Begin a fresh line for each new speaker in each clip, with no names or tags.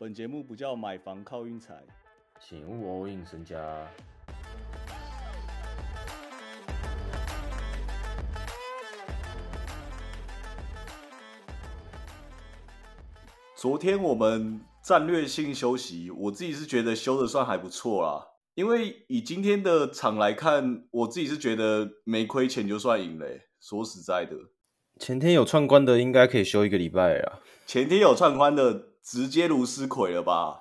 本节目不叫买房靠运财，
请勿 all in 身家。
昨天我们战略性休息，我自己是觉得休的算还不错啦。因为以今天的场来看，我自己是觉得没亏钱就算赢嘞。说实在的，
前天有串关的应该可以休一个礼拜啊。
前天有串关的直接如斯魁了吧？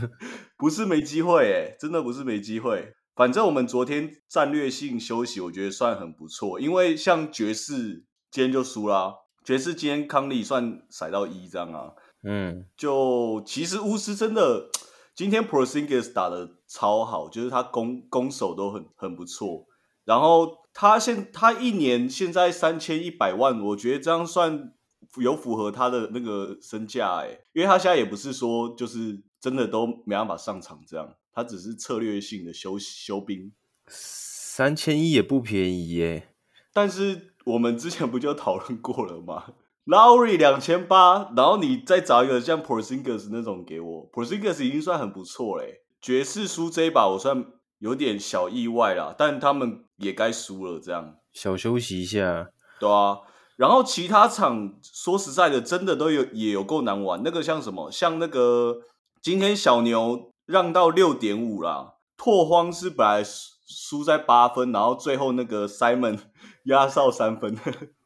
不是没机会诶，真的不是没机会。反正我们昨天战略性休息，我觉得算很不错。因为像爵士今天就输啦，爵士今天康利算甩到一这样啊。
嗯，
就其实巫师真的今天 Prosingers 打的超好，就是他攻攻守都很很不错。然后他现他一年现在三千一百万，我觉得这样算有符合他的那个身价哎，因为他现在也不是说就是真的都没办法上场这样，他只是策略性的休休兵。
三千一也不便宜耶，
但是我们之前不就讨论过了吗？Lowry 两千八，然后你再找一个像 Porzingis 那种给我，Porzingis 已经算很不错嘞。爵士输这一把我算有点小意外啦，但他们也该输了，这样
小休息一下，
对啊。然后其他场说实在的，真的都有也有够难玩。那个像什么，像那个今天小牛让到六点五啦，拓荒是本来输在八分，然后最后那个 Simon 压哨三分，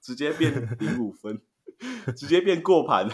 直接变零五分。直接变过盘，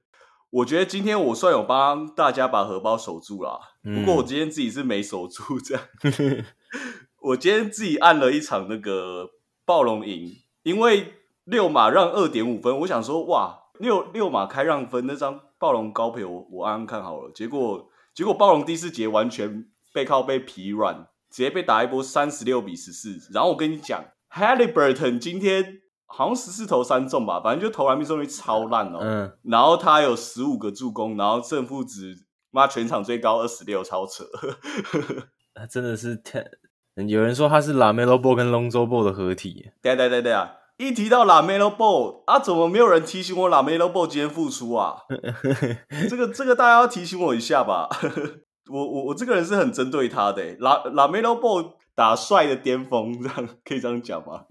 我觉得今天我算有帮大家把荷包守住了。不过我今天自己是没守住，这样。我今天自己按了一场那个暴龙赢，因为六马让二点五分，我想说哇，六六马开让分那张暴龙高赔，我我暗暗看好了。结果结果暴龙第四节完全背靠背疲软，直接被打一波三十六比十四。然后我跟你讲，Halliburton 今天。好像十四投三中吧，反正就投篮命中率超烂哦。嗯，然后他有十五个助攻，然后正负值妈全场最高二十六，超扯。
他真的是太……有人说他是拉梅洛 ball 跟 Lonzo ball 的合体。
对对对对啊！一提到拉梅洛 ball 啊，怎么没有人提醒我拉梅洛 ball 今天复出啊？这个这个大家要提醒我一下吧。我我我这个人是很针对他的，拉拉梅洛 ball 打帅的巅峰，这 样可以这样讲吗？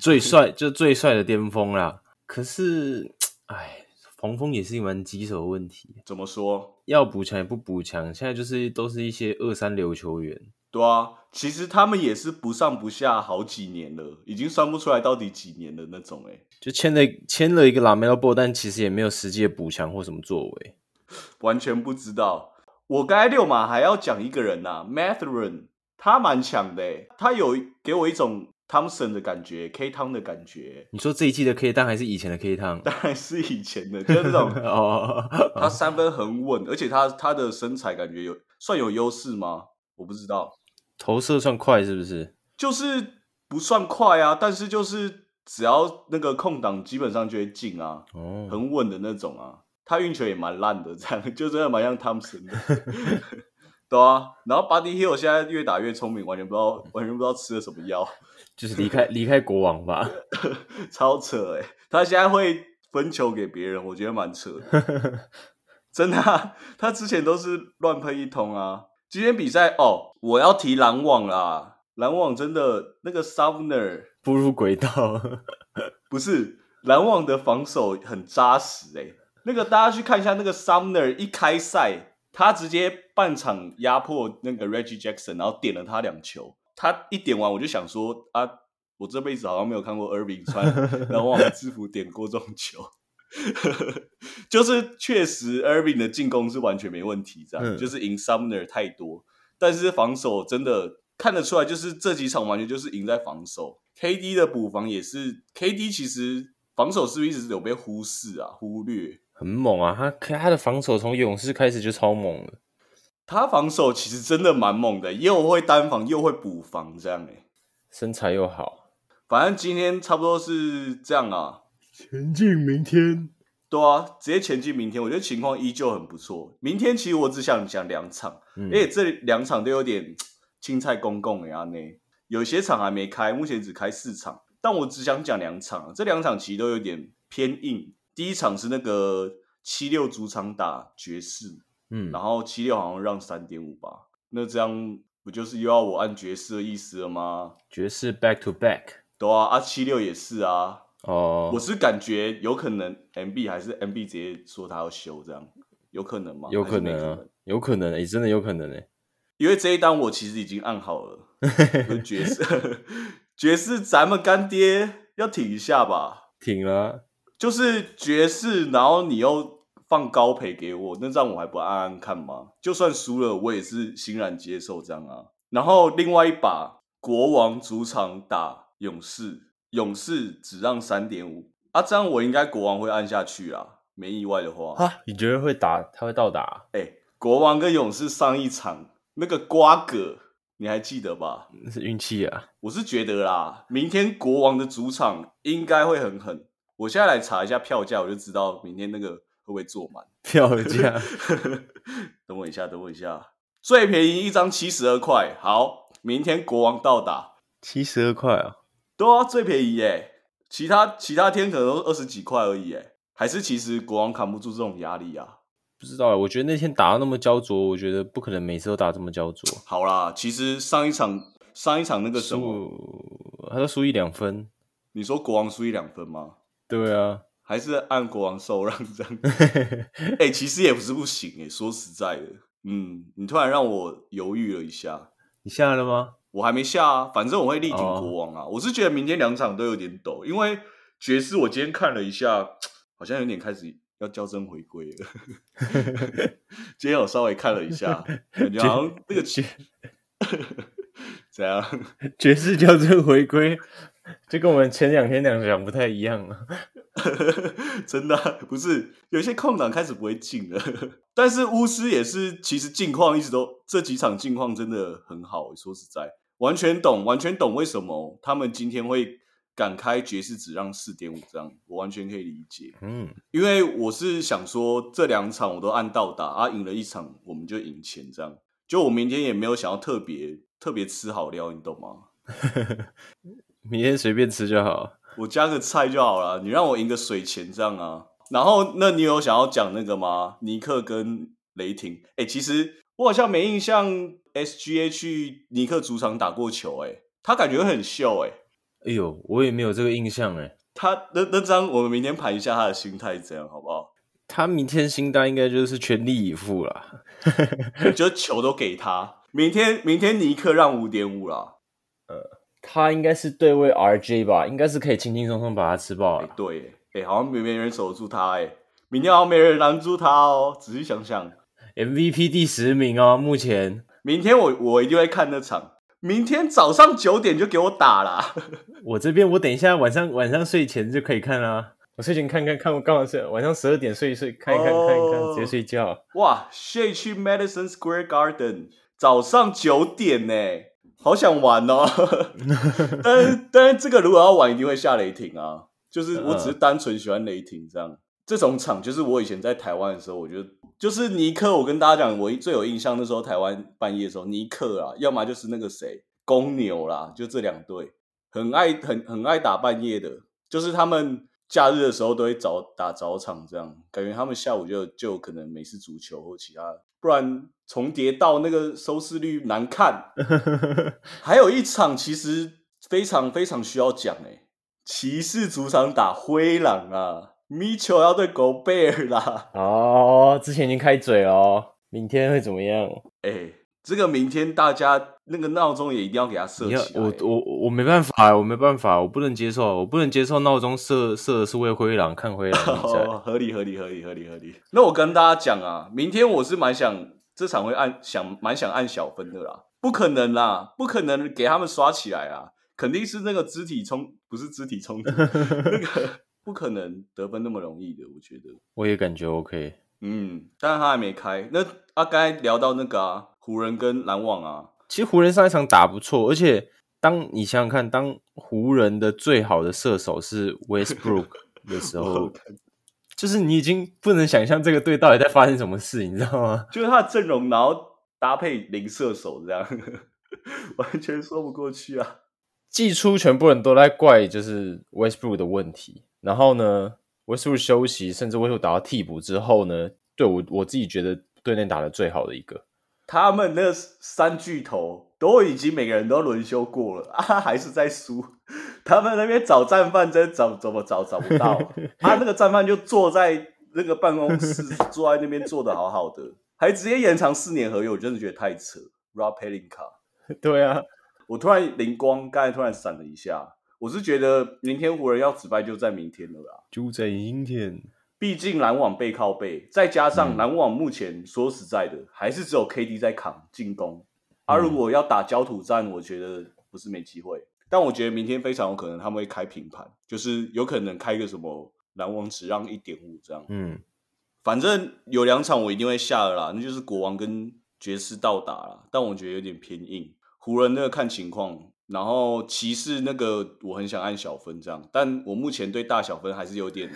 最帅就最帅的巅峰啦，可是，哎，黄蜂也是一门棘手的问题。
怎么说？
要补强也不补强，现在就是都是一些二三流球员。
对啊，其实他们也是不上不下好几年了，已经算不出来到底几年的那种。哎，
就签了签了一个拉梅洛波，但其实也没有实际的补强或什么作为，
完全不知道。我刚才六马还要讲一个人呐，Mathurin，他蛮强的，他有给我一种。汤森的感觉，K 汤的感觉。
你说这一季的 K 汤还是以前的 K 汤？
当然是以前的，就是这种 哦。他三分很稳，而且他他的身材感觉有算有优势吗？我不知道。
投射算快是不是？
就是不算快啊，但是就是只要那个空档基本上就会进啊，哦，很稳的那种啊。他运球也蛮烂的，这样 就真的蛮像汤森的。对啊，然后 Buddy Hill 现在越打越聪明，完全不知道 完全不知道吃了什么药。
就是离开离开国王吧，
超扯哎！他现在会分球给别人，我觉得蛮扯的，真的。他之前都是乱喷一通啊。今天比赛哦，我要提篮网啦！篮网真的那个 Sumner
步入轨道，
不是篮网的防守很扎实哎。那个大家去看一下那个 Sumner 一开赛，他直接半场压迫那个 Reggie Jackson，然后点了他两球。他一点完，我就想说啊，我这辈子好像没有看过 Irving 穿篮网制服点过这种球，就是确实 Irving 的进攻是完全没问题，这样就是赢 Sumner 太多，但是防守真的看得出来，就是这几场完全就是赢在防守。KD 的补防也是，KD 其实防守是不是一直有被忽视啊？忽略
很猛啊，他他的防守从勇士开始就超猛了。
他防守其实真的蛮猛的，又会单防又会补防，这样哎，
身材又好。
反正今天差不多是这样啊，
前进明天。
对啊，直接前进明天，我觉得情况依旧很不错。明天其实我只想讲两场，而且这两场都有点 青菜公共呀呢，有些场还没开，目前只开四场，但我只想讲两场，这两场其实都有点偏硬。第一场是那个七六主场打爵士。
嗯
然，后七六好像让三点五吧，那这样不就是又要我按爵士的意思了吗？
爵士 back to back
对啊，啊七六也是啊，
哦
我，是感觉有可能 MB 还是 MB 直接说他要休这样，有可能吗？
有可能啊，有可能，诶、真的有可能诶、欸
因为这一单我其实已经按好了，就爵士 爵士咱们干爹要挺一下吧，
挺了啊，
就是爵士，然后你又放高赔给我，那这样我还不按按看吗？就算输了，我也是欣然接受这样啊。然后另外一把国王主场打勇士，勇士只让三点五啊，这样我应该国王会按下去啊，没意外的话。
哈，你觉得会打？他会倒打？
哎、国王跟勇士上一场那个瓜葛，你还记得吧？
那是运气啊！
我是觉得啦，明天国王的主场应该会很狠。我现在来查一下票价，我就知道明天那个会不会坐满。
票价
等我一下，等我一下，最便宜一张七十二块。好，明天国王到达，
七十二块啊！
对啊，最便宜耶。其他其他天可能都二十几块而已耶，还是其实国王扛不住这种压力啊？
不知道欸，我觉得那天打到那么焦灼，我觉得不可能每次都打这么焦灼。
好啦，其实上一场上一场那个什么，
输，他都输一两分。
你说国王输一两分吗？
对啊，
还是按国王受让这样？哎、其实也不是不行哎、说实在的，嗯，你突然让我犹豫了一下，
你下了吗？
我还没下啊，反正我会力挺
哦
国王啊。我是觉得明天两场都有点抖，因为爵士我今天看了一下，好像有点开始要校正回归了。今天我稍微看了一下，感觉好像那个
爵
怎样？
爵士校正回归，就跟我们前两天两讲不太一样啊。
真的啊、不是有些空档开始不会进了，但是巫师也是，其实近况一直都这几场近况真的很好。说实在，完全懂，完全懂为什么他们今天会敢开爵士只让四点五这样，我完全可以理解。
嗯，
因为我是想说这两场我都按到打啊，赢了一场我们就赢钱这样。就我明天也没有想要特别特别吃好料，你懂吗？
明天随便吃就好。
我加个菜就好了，你让我赢个水钱这样啊。然后，那你有想要讲那个吗？尼克跟雷霆？哎、其实我好像没印象，SGA 去尼克主场打过球、哎，他感觉很秀、哎，
哎呦，我也没有这个印象哎。
他那那张我们明天盘一下他的心态怎样，好不好？
他明天心态应该就是全力以赴啦。
就球都给他，明天明天尼克让五点五啦。
他应该是对位 RJ 吧，应该是可以轻轻松松把他吃爆
哎、
了。
对、哎、好像没没人守住他、哎，明天好像没人拦住他哦。仔细想想
，MVP 第十名哦，目前
明天我我一定会看那场。明天早上九点就给我打啦！
我这边我等一下晚上晚上睡前就可以看啦。我睡前看看看，我刚好睡晚上十二点睡一睡，看一看、
哦
看一看，直接睡觉。
哇，谢去 Madison Square Garden，早上九点呢，好想玩哦。但是但是这个如果要玩，一定会下雷霆啊。就是我只是单纯喜欢雷霆这样。这种场就是我以前在台湾的时候，我觉得就是尼克。我跟大家讲，我最有印象那时候台湾半夜的时候，尼克啊，要么就是那个谁公牛啦，就这两队很爱很很爱打半夜的，就是他们假日的时候都会早打早场，这样感觉他们下午就就可能美式足球或其他，不然重叠到那个收视率难看。还有一场其实非常非常需要讲诶，骑士主场打灰狼啊，米球要对狗贝尔啦，
哦，之前已经开嘴了哦，明天会怎么样？
哎、这个明天大家那个闹钟也一定要给它设起来。
我我我没办法，我没办法，我不能接受，我不能接受闹钟设设的是为灰狼看灰狼 比赛。
哦，合理合理合理合理合理。那我跟大家讲啊，明天我是蛮想这场会按想蛮想按小分的啦，不可能啦，不可能给他们刷起来啊，肯定是那个肢体冲，不是肢体冲突，那个不可能得分那么容易的，我觉得。
我也感觉 OK。
嗯，但是他还没开。那啊，刚才聊到那个啊，湖人跟篮网啊，
其实湖人上一场打不错，而且当你想想看，当湖人的最好的射手是 Westbrook 的时候，就是你已经不能想象这个队到底在发生什么事，你知道吗？
就是他的阵容，然后搭配零射手这样，完全说不过去啊。
季初全部人都在怪就是 Westbrook 的问题，然后呢，Westbrook 休息，甚至 Westbrook 打到替补之后呢，对我我自己觉得队内打的最好的一个。
他们那三巨头都已经每个人都轮休过了啊，还是在输。他们那边找战犯真找怎么找找不到，他那个战犯就坐在那个办公室，坐在那边坐的好好的，还直接延长四年合约，我真的觉得太扯。Rob Pelinka，
对啊，
我突然灵光，刚才突然闪了一下，我是觉得明天湖人要止败就在明天了啦，
就在明天。
毕竟篮网背靠背，再加上篮网目前说实在的，还是只有 KD 在扛进攻。而如果要打焦土战，我觉得不是没机会。但我觉得明天非常有可能他们会开平盘，就是有可能开个什么篮网只让一点五这样。
嗯，
反正有两场我一定会下了啦，那就是国王跟爵士到打了，但我觉得有点偏硬。湖人那个看情况。然后骑士那个我很想按小分这样，但我目前对大小分还是有点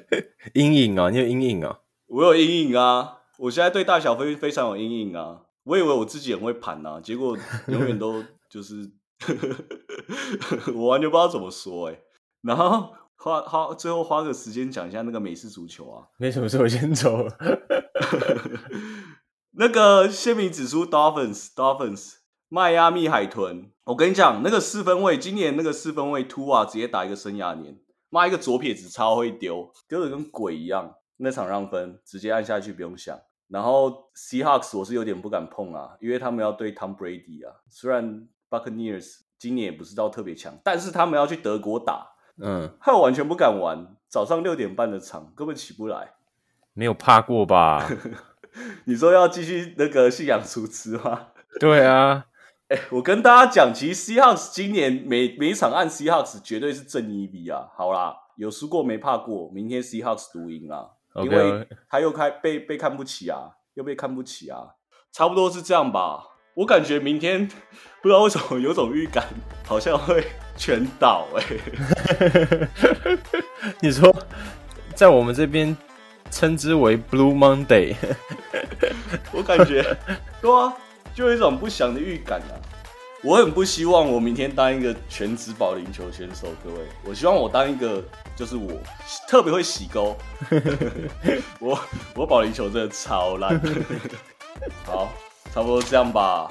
阴影啊！你有阴影啊？
我有阴影啊！我现在对大小分非常有阴影啊！我以为我自己很会盘啊，结果永远都就是 我完全不知道怎么说哎。然后花花最后花个时间讲一下那个美式足球啊，
没什么事，我先走了。
那个鲜明指出，Dolphins，Dolphins。迈阿密海豚，我跟你讲，那个四分卫，今年那个四分位突啊，直接打一个生涯年，妈一个左撇子超会丢，丢的跟鬼一样。那场让分，直接按下去不用想。然后 Seahawks 我是有点不敢碰啊，因为他们要对 Tom Brady 啊。虽然 Buccaneers 今年也不是到特别强，但是他们要去德国打，
嗯，
害我完全不敢玩。早上六点半的场根本起不来，
没有怕过吧？
你说要继续那个信仰出资吗？
对啊。
哎，我跟大家讲，其实 Seahawks 今年每每一场按 Seahawks 绝对是正一比啊。好啦，有输过没怕过，明天 Seahawks 独赢啊，因为他又开被被看不起啊，又被看不起啊，差不多是这样吧。我感觉明天不知道为什么有种预感，好像会全倒哎。
你说，在我们这边称之为 Blue Monday，
我感觉对啊。就有一种不祥的预感啊！我很不希望我明天当一个全职保龄球选手，各位，我希望我当一个就是我特别会洗钩，我我保龄球真的超烂。好，差不多这样吧。